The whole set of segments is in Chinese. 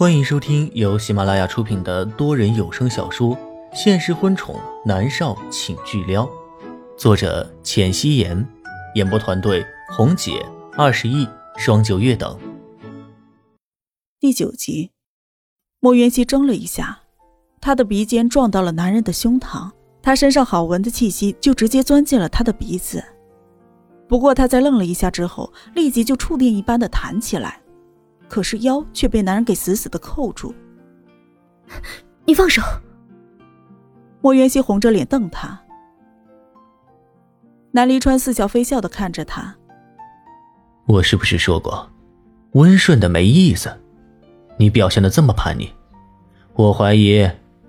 欢迎收听由喜马拉雅出品的多人有声小说《现实婚宠男少请巨撩》，作者：浅汐颜，演播团队：红姐、二十亿、双九月等。第九集，莫元熙怔了一下，他的鼻尖撞到了男人的胸膛，他身上好闻的气息就直接钻进了他的鼻子。不过他在愣了一下之后，立即就触电一般的弹起来。可是腰却被男人给死死的扣住。你放手！莫渊熙红着脸瞪他。南离川似笑非笑的看着他。我是不是说过，温顺的没意思？你表现的这么叛逆，我怀疑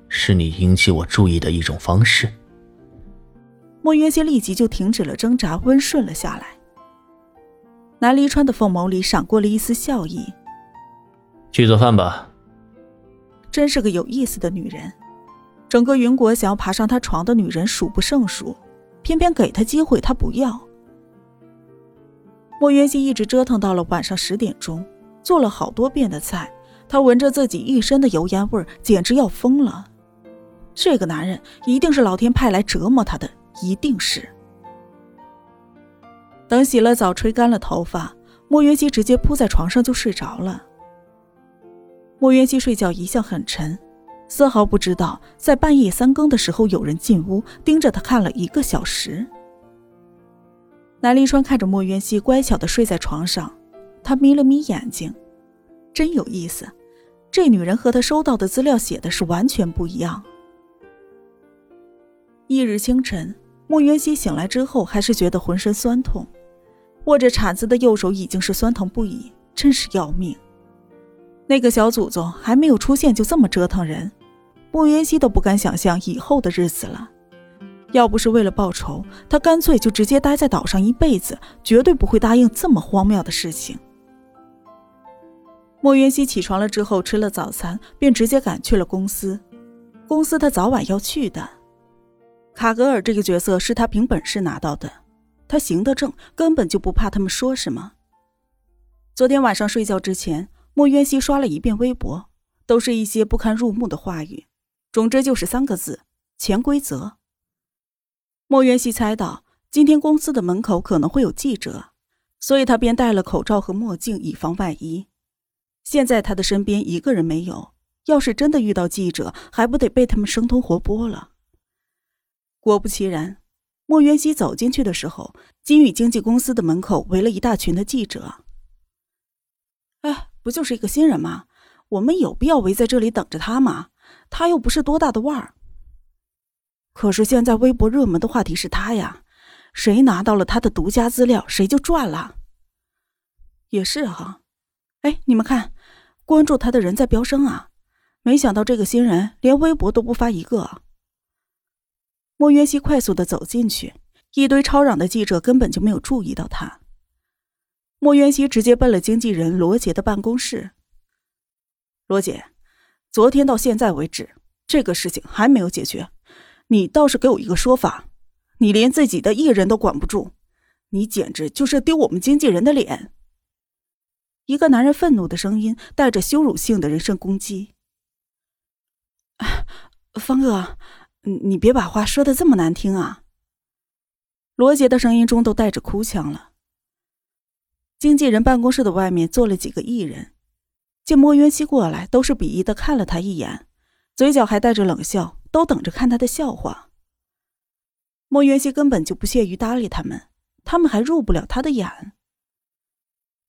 是你引起我注意的一种方式。莫渊熙立即就停止了挣扎，温顺了下来。南离川的凤眸里闪过了一丝笑意。去做饭吧。真是个有意思的女人，整个云国想要爬上她床的女人数不胜数，偏偏给她机会她不要。莫渊熙一直折腾到了晚上十点钟，做了好多遍的菜，他闻着自己一身的油烟味儿简直要疯了。这个男人一定是老天派来折磨他的，一定是。等洗了澡，吹干了头发，莫云熙直接扑在床上就睡着了。莫渊熙睡觉一向很沉，丝毫不知道在半夜三更的时候有人进屋盯着他看了一个小时。南离川看着莫渊熙乖巧的睡在床上，他眯了眯眼睛，真有意思，这女人和他收到的资料写的是完全不一样。翌日清晨，莫渊熙醒来之后还是觉得浑身酸痛，握着铲子的右手已经是酸疼不已，真是要命。那个小祖宗还没有出现就这么折腾人，莫云熙都不敢想象以后的日子了。要不是为了报仇，他干脆就直接待在岛上一辈子，绝对不会答应这么荒谬的事情。莫云熙起床了之后，吃了早餐，便直接赶去了公司。公司他早晚要去的。卡格尔这个角色是他凭本事拿到的，他行得正，根本就不怕他们说什么。昨天晚上睡觉之前。莫渊熙刷了一遍微博，都是一些不堪入目的话语，总之就是三个字：潜规则。莫渊熙猜到今天公司的门口可能会有记者，所以他便戴了口罩和墨镜，以防万一。现在他的身边一个人没有，要是真的遇到记者，还不得被他们生吞活剥了？果不其然，莫渊熙走进去的时候，金宇经纪公司的门口围了一大群的记者。哎。不就是一个新人吗？我们有必要围在这里等着他吗？他又不是多大的腕儿。可是现在微博热门的话题是他呀，谁拿到了他的独家资料，谁就赚了。也是哈，哎，你们看，关注他的人在飙升啊！没想到这个新人连微博都不发一个。莫渊熙快速的走进去，一堆吵嚷的记者根本就没有注意到他。莫渊熙直接奔了经纪人罗杰的办公室。罗姐，昨天到现在为止，这个事情还没有解决，你倒是给我一个说法。你连自己的艺人都管不住，你简直就是丢我们经纪人的脸。一个男人愤怒的声音带着羞辱性的人身攻击。方哥，你别把话说的这么难听啊。罗杰的声音中都带着哭腔了。经纪人办公室的外面坐了几个艺人，见莫渊熙过来，都是鄙夷的看了他一眼，嘴角还带着冷笑，都等着看他的笑话。莫渊熙根本就不屑于搭理他们，他们还入不了他的眼。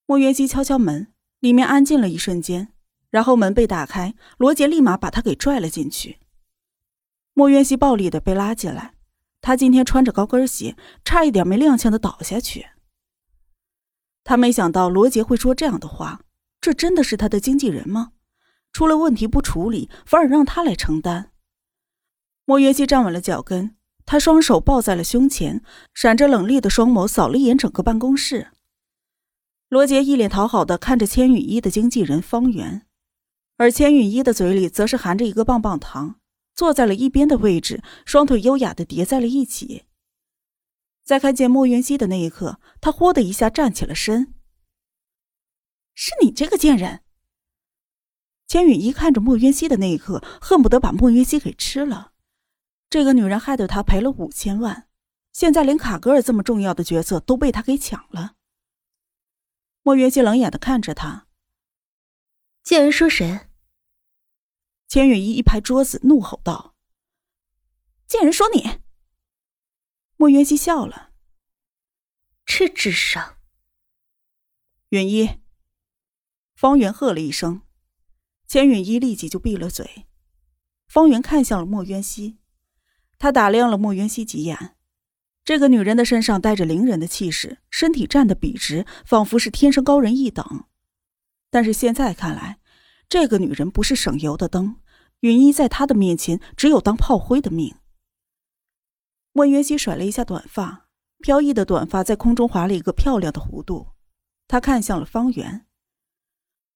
莫渊熙敲敲门，里面安静了一瞬间，然后门被打开，罗杰立马把他给拽了进去。莫渊熙暴力的被拉进来，他今天穿着高跟鞋，差一点没踉跄的倒下去。他没想到罗杰会说这样的话，这真的是他的经纪人吗？出了问题不处理，反而让他来承担。莫约西站稳了脚跟，他双手抱在了胸前，闪着冷冽的双眸扫了一眼整个办公室。罗杰一脸讨好的看着千羽一的经纪人方圆，而千羽一的嘴里则是含着一个棒棒糖，坐在了一边的位置，双腿优雅的叠在了一起。在看见莫云熙的那一刻，他豁的一下站起了身。是你这个贱人！千羽一看着莫云熙的那一刻，恨不得把莫云熙给吃了。这个女人害得他赔了五千万，现在连卡格尔这么重要的角色都被他给抢了。莫渊熙冷眼的看着他，贱人说谁？千羽一一拍桌子，怒吼道：“贱人说你！”莫渊熙笑了：“这智商。”允一，方圆喝了一声，千允一立即就闭了嘴。方圆看向了莫渊熙，他打量了莫渊熙几眼。这个女人的身上带着凌人的气势，身体站得笔直，仿佛是天生高人一等。但是现在看来，这个女人不是省油的灯。允一在她的面前只有当炮灰的命。莫渊熙甩了一下短发，飘逸的短发在空中划了一个漂亮的弧度。他看向了方圆。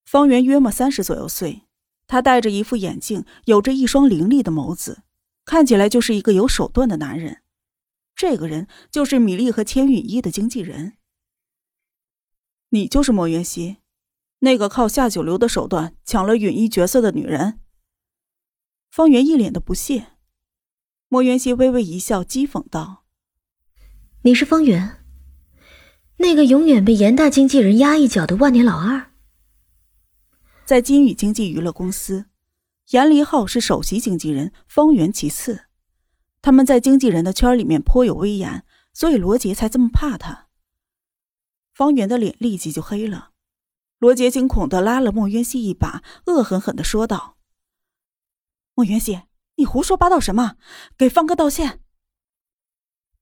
方圆约莫三十左右岁，他戴着一副眼镜，有着一双凌厉的眸子，看起来就是一个有手段的男人。这个人就是米粒和千允一的经纪人。你就是莫渊熙，那个靠下九流的手段抢了允一角色的女人。方圆一脸的不屑。莫元熙微微一笑，讥讽道：“你是方圆。”那个永远被严大经纪人压一脚的万年老二，在金宇经纪娱乐公司，严离浩是首席经纪人，方圆其次。他们在经纪人的圈里面颇有威严，所以罗杰才这么怕他。方圆的脸立即就黑了，罗杰惊恐的拉了莫渊熙一把，恶狠狠的说道：“莫渊熙，你胡说八道什么？给方哥道歉！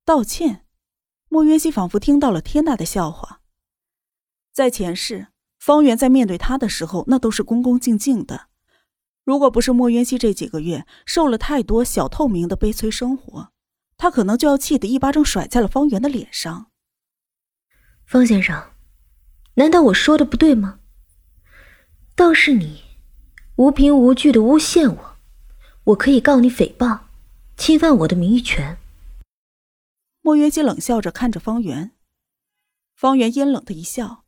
道歉！”莫渊熙仿佛听到了天大的笑话。在前世，方圆在面对他的时候，那都是恭恭敬敬的。如果不是莫渊熙这几个月受了太多小透明的悲催生活，他可能就要气得一巴掌甩在了方圆的脸上。方先生，难道我说的不对吗？倒是你无凭无据的诬陷我，我可以告你诽谤，侵犯我的名誉权。莫渊熙冷笑着看着方圆，方圆阴冷的一笑，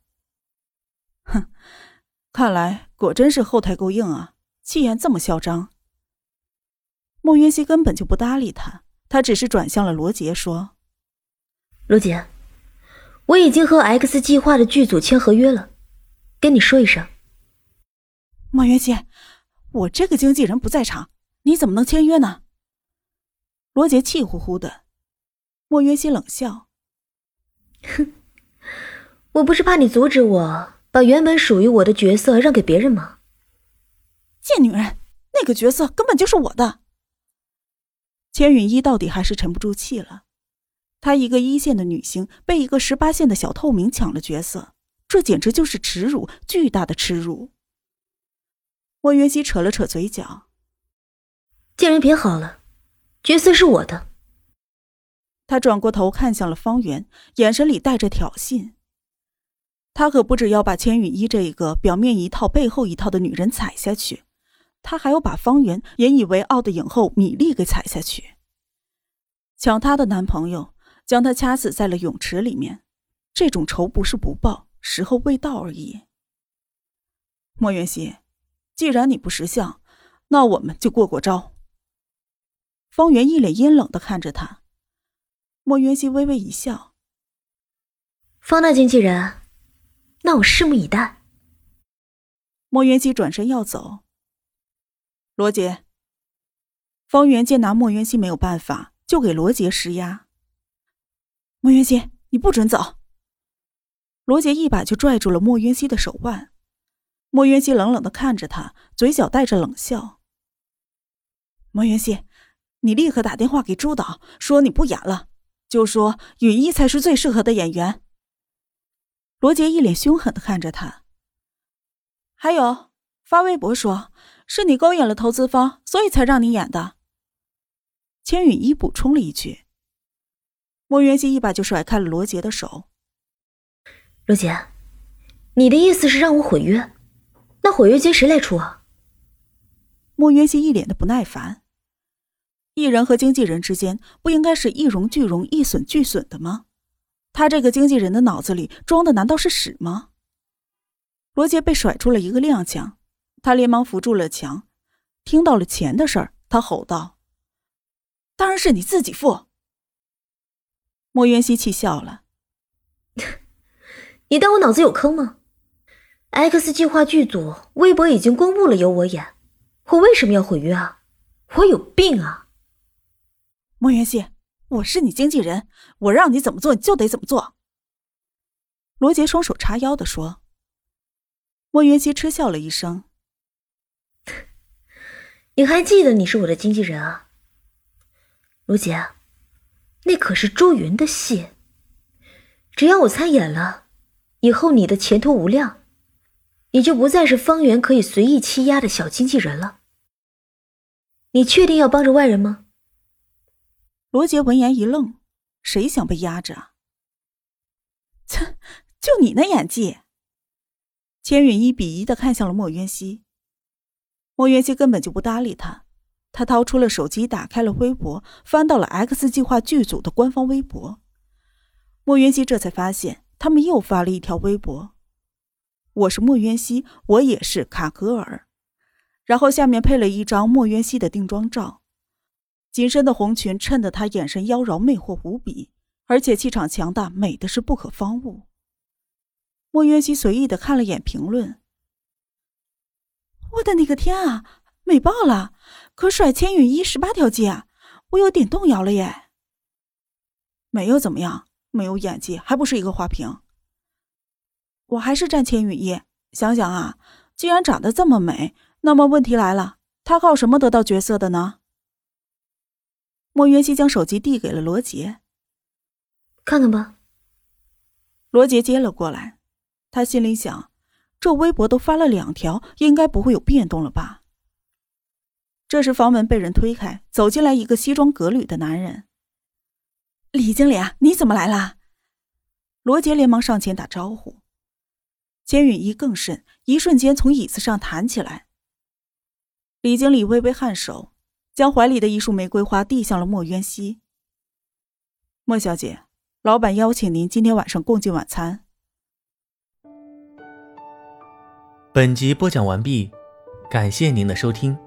哼，看来果真是后台够硬啊，气焰这么嚣张。莫渊熙根本就不搭理他，他只是转向了罗杰说：“罗杰，我已经和 X 计划的剧组签合约了，跟你说一声。”莫渊熙，我这个经纪人不在场，你怎么能签约呢？罗杰气呼呼的。莫渊熙冷笑：“哼，我不是怕你阻止我把原本属于我的角色让给别人吗？贱女人，那个角色根本就是我的。”千允一到底还是沉不住气了，她一个一线的女星被一个十八线的小透明抢了角色，这简直就是耻辱，巨大的耻辱。莫渊熙扯了扯嘴角：“贱人别好了，角色是我的。”他转过头看向了方圆，眼神里带着挑衅。他可不止要把千羽一这一个表面一套背后一套的女人踩下去，他还要把方圆引以为傲的影后米粒给踩下去。抢她的男朋友，将她掐死在了泳池里面，这种仇不是不报，时候未到而已。莫元熙，既然你不识相，那我们就过过招。方圆一脸阴冷的看着他。莫云熙微微一笑：“方大经纪人，那我拭目以待。”莫云熙转身要走。罗杰，方圆见拿莫云熙没有办法，就给罗杰施压。莫云熙，你不准走！罗杰一把就拽住了莫云熙的手腕。莫云熙冷冷的看着他，嘴角带着冷笑：“莫云熙，你立刻打电话给朱导，说你不演了。”就说雨衣才是最适合的演员。罗杰一脸凶狠的看着他。还有发微博说是你勾引了投资方，所以才让你演的。千羽一补充了一句。莫元熙一把就甩开了罗杰的手。罗杰，你的意思是让我毁约？那毁约金谁来出啊？莫元熙一脸的不耐烦。艺人和经纪人之间不应该是一荣俱荣、一损俱损的吗？他这个经纪人的脑子里装的难道是屎吗？罗杰被甩出了一个踉跄，他连忙扶住了墙。听到了钱的事儿，他吼道：“当然是你自己付。”莫渊熙气笑了：“你当我脑子有坑吗？X 计划剧组微博已经公布了有我演，我为什么要毁约啊？我有病啊！”莫渊熙，我是你经纪人，我让你怎么做你就得怎么做。”罗杰双手叉腰的说。莫渊熙嗤笑了一声：“你还记得你是我的经纪人啊，罗杰？那可是朱云的戏，只要我参演了，以后你的前途无量，你就不再是方圆可以随意欺压的小经纪人了。你确定要帮着外人吗？”罗杰闻言一愣：“谁想被压着啊？切，就你那演技！”千允一鄙夷的看向了莫渊熙，莫渊熙根本就不搭理他。他掏出了手机，打开了微博，翻到了 X 计划剧组的官方微博。莫渊熙这才发现，他们又发了一条微博：“我是莫渊熙，我也是卡格尔。”然后下面配了一张莫渊熙的定妆照，紧身的红裙衬得她眼神妖娆魅惑无比，而且气场强大，美的是不可方物。莫渊熙随意的看了眼评论，我的那个天啊，美爆了！可甩千羽衣十八条街啊，我有点动摇了耶。没有怎么样，没有演技，还不是一个花瓶。我还是站千羽衣。想想啊，既然长得这么美，那么问题来了，她靠什么得到角色的呢？莫渊熙将手机递给了罗杰，看看吧。罗杰接了过来。他心里想：“这微博都发了两条，应该不会有变动了吧？”这时，房门被人推开，走进来一个西装革履的男人。“李经理啊，你怎么来了？”罗杰连忙上前打招呼。千允一更甚，一瞬间从椅子上弹起来。李经理微微颔首，将怀里的一束玫瑰花递向了莫渊熙。“莫小姐，老板邀请您今天晚上共进晚餐。”本集播讲完毕，感谢您的收听。